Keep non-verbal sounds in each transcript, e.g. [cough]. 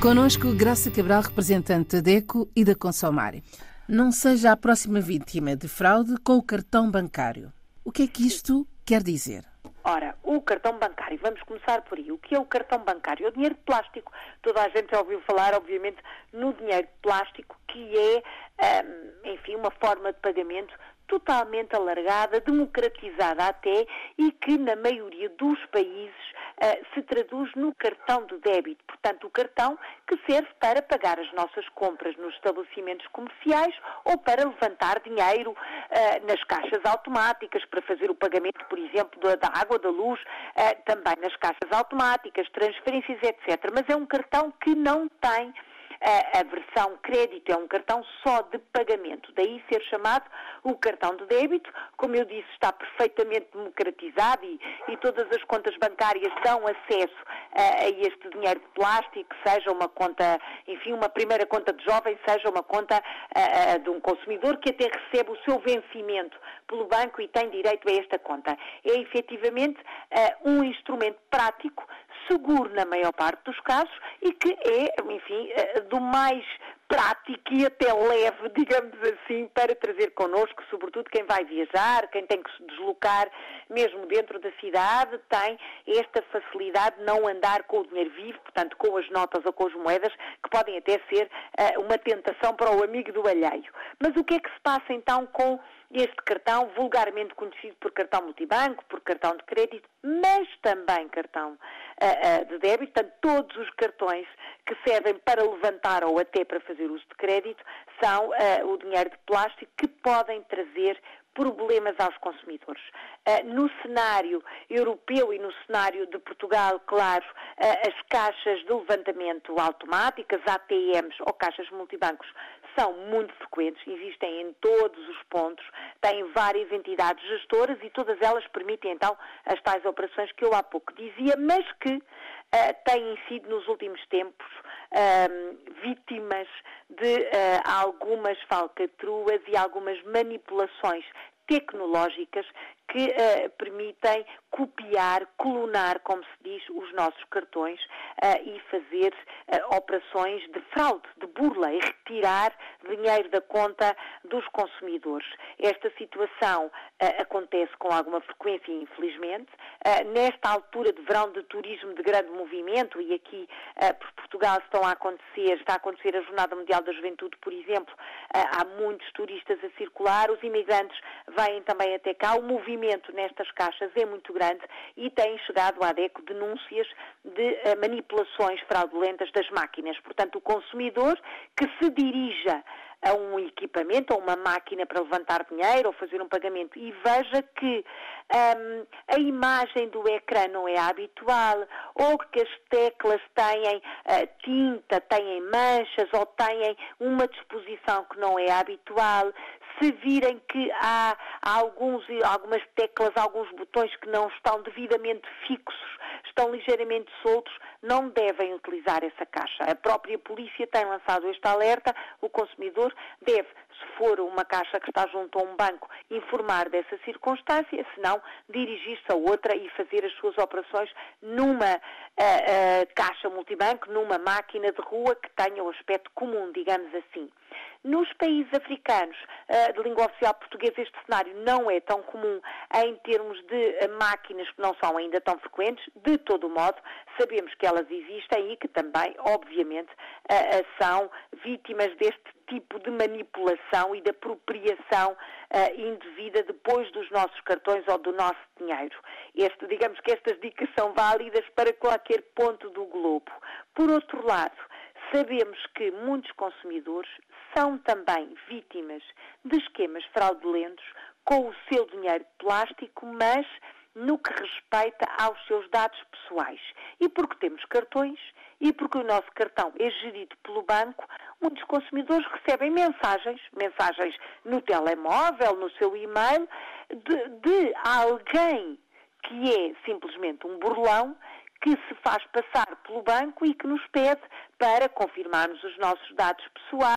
Conosco, Graça Cabral, representante da DECO e da Consomar. Não seja a próxima vítima de fraude com o cartão bancário. O que é que isto quer dizer? Ora, o cartão bancário, vamos começar por aí. O que é o cartão bancário? É o dinheiro de plástico. Toda a gente já ouviu falar, obviamente, no dinheiro de plástico, que é, enfim, uma forma de pagamento totalmente alargada, democratizada até, e que na maioria dos países uh, se traduz no cartão de débito. Portanto, o cartão que serve para pagar as nossas compras nos estabelecimentos comerciais ou para levantar dinheiro uh, nas caixas automáticas, para fazer o pagamento, por exemplo, da, água, da luz, uh, também nas caixas automáticas, transferências, etc. Mas é um cartão que não tem a, a versão crédito é um cartão só de pagamento, daí ser chamado o cartão de débito. Como eu disse, está perfeitamente democratizado e, e todas as contas bancárias dão acesso a, a este dinheiro de plástico, seja uma conta, enfim, uma primeira conta de jovem, seja uma conta a, de um consumidor que até recebe o seu vencimento pelo banco e tem direito a esta conta. É efetivamente um instrumento prático seguro na maior parte dos casos e que é, enfim, eh, do mais prático e até leve, [laughs] digamos assim, para trazer connosco, sobretudo quem vai viajar, quem tem que se deslocar mesmo dentro da cidade, tem esta facilidade de não andar com o dinheiro vivo, portanto, com as notas ou com as moedas, que podem até ser uh, uma tentação para o amigo do alheio. Mas o que é que se passa então com este cartão, vulgarmente conhecido por cartão multibanco, por cartão de crédito, mas também cartão uh, uh, de débito, portanto, todos os cartões que servem para levantar ou até para fazer uso de crédito são uh, o dinheiro de plástico que podem trazer problemas aos consumidores. Uh, no cenário europeu e no cenário de Portugal, claro, uh, as caixas de levantamento automáticas, ATMs ou caixas multibancos, são muito frequentes, existem em todos os pontos, têm várias entidades gestoras e todas elas permitem então as tais operações que eu há pouco dizia, mas que têm sido nos últimos tempos vítimas de uh, algumas falcatruas e algumas manipulações tecnológicas que uh, permitem copiar, clonar, como se diz, os nossos cartões uh, e fazer uh, operações de fraude, de burla e retirar dinheiro da conta dos consumidores. Esta situação acontece com alguma frequência, infelizmente. nesta altura de verão de turismo de grande movimento, e aqui por Portugal estão a acontecer, está a acontecer a Jornada Mundial da Juventude, por exemplo, há muitos turistas a circular, os imigrantes vêm também até cá, o movimento nestas caixas é muito grande e têm chegado à DECO denúncias de uh, manipulações fraudulentas das máquinas. Portanto, o consumidor que se dirija a um equipamento, ou uma máquina para levantar dinheiro ou fazer um pagamento. E veja que um, a imagem do ecrã não é habitual, ou que as teclas têm uh, tinta, têm manchas ou têm uma disposição que não é habitual, se virem que há, há alguns, algumas teclas, alguns botões que não estão devidamente fixos, estão ligeiramente soltos, não devem utilizar essa caixa. A própria polícia tem lançado este alerta, o consumidor deve, se for uma caixa que está junto a um banco, informar dessa circunstância, se não, dirigir-se a outra e fazer as suas operações numa uh, uh, caixa multibanco, numa máquina de rua que tenha o aspecto comum, digamos assim. Nos países africanos de língua oficial portuguesa, este cenário não é tão comum em termos de uh, máquinas que não são ainda tão frequentes. De todo modo, sabemos que elas existem e que também, obviamente, são vítimas deste tipo de manipulação e de apropriação uh, indevida depois dos nossos cartões ou do nosso dinheiro. Este, digamos que estas dicas são válidas para qualquer ponto do globo. Por outro lado, sabemos que muitos consumidores são também vítimas de esquemas fraudulentos com o seu dinheiro plástico, mas no que respeita aos seus dados pessoais. E porque temos cartões e porque o nosso cartão é gerido pelo banco, muitos consumidores recebem mensagens, mensagens no telemóvel, no seu e-mail, de, de alguém que é simplesmente um burlão que se faz passar pelo banco e que nos pede para confirmarmos os nossos dados pessoais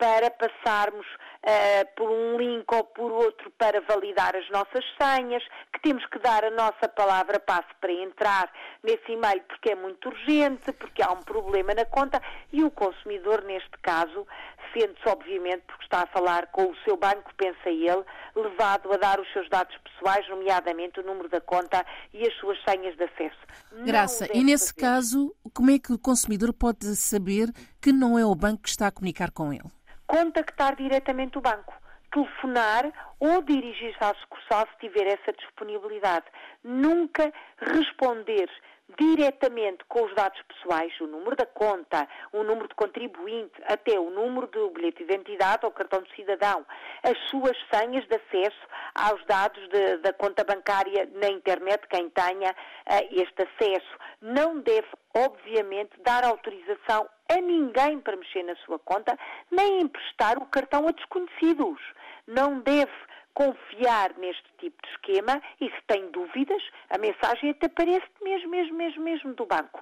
para passarmos uh, por um link ou por outro para validar as nossas senhas, que temos que dar a nossa palavra passe para entrar nesse e-mail porque é muito urgente, porque há um problema na conta e o consumidor, neste caso, sente-se, obviamente, porque está a falar com o seu banco, pensa ele, levado a dar os seus dados pessoais, nomeadamente o número da conta e as suas senhas de acesso. Graça, e nesse fazer. caso, como é que o consumidor pode saber que não é o banco que está a comunicar com ele? Contactar diretamente o banco telefonar ou dirigir-se à sucursal se tiver essa disponibilidade. Nunca responder diretamente com os dados pessoais, o número da conta, o número de contribuinte, até o número do bilhete de identidade ou cartão de cidadão, as suas senhas de acesso aos dados de, da conta bancária na internet, quem tenha uh, este acesso. Não deve, obviamente, dar autorização a ninguém para mexer na sua conta, nem emprestar o cartão a desconhecidos. Não deve confiar neste tipo de esquema e se tem dúvidas, a mensagem até aparece mesmo, mesmo, mesmo, mesmo do banco.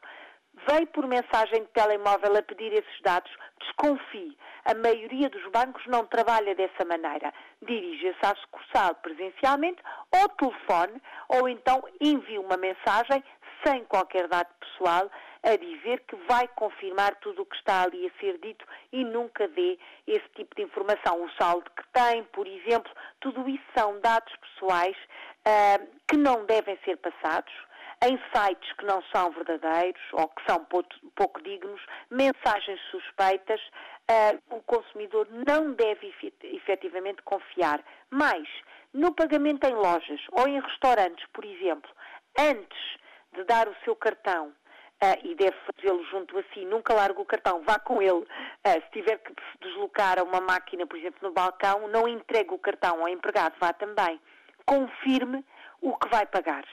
Veio por mensagem de telemóvel a pedir esses dados, desconfie. A maioria dos bancos não trabalha dessa maneira. Dirija-se à sucursal presencialmente ou telefone ou então envie uma mensagem sem qualquer dado pessoal a dizer que vai confirmar tudo o que está ali a ser dito e nunca dê esse tipo de informação. O saldo que tem, por exemplo, tudo isso são dados pessoais uh, que não devem ser passados em sites que não são verdadeiros ou que são pouco, pouco dignos, mensagens suspeitas, uh, o consumidor não deve efetivamente confiar. Mais, no pagamento em lojas ou em restaurantes, por exemplo, antes de dar o seu cartão Uh, e deve fazê-lo junto a si, nunca largue o cartão, vá com ele. Uh, se tiver que se deslocar a uma máquina, por exemplo, no balcão, não entregue o cartão ao empregado, vá também. Confirme o que vai pagar,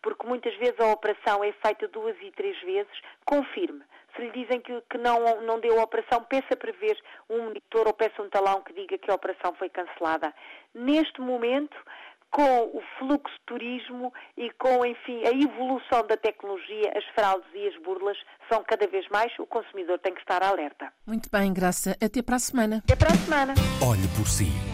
porque muitas vezes a operação é feita duas e três vezes. Confirme. Se lhe dizem que, que não, não deu a operação, peça para ver um monitor ou peça um talão que diga que a operação foi cancelada. Neste momento, com o fluxo de turismo e com, enfim, a evolução da tecnologia, as fraudes e as burlas são cada vez mais, o consumidor tem que estar alerta. Muito bem, Graça. Até para a semana. Até para a semana. Olhe por si.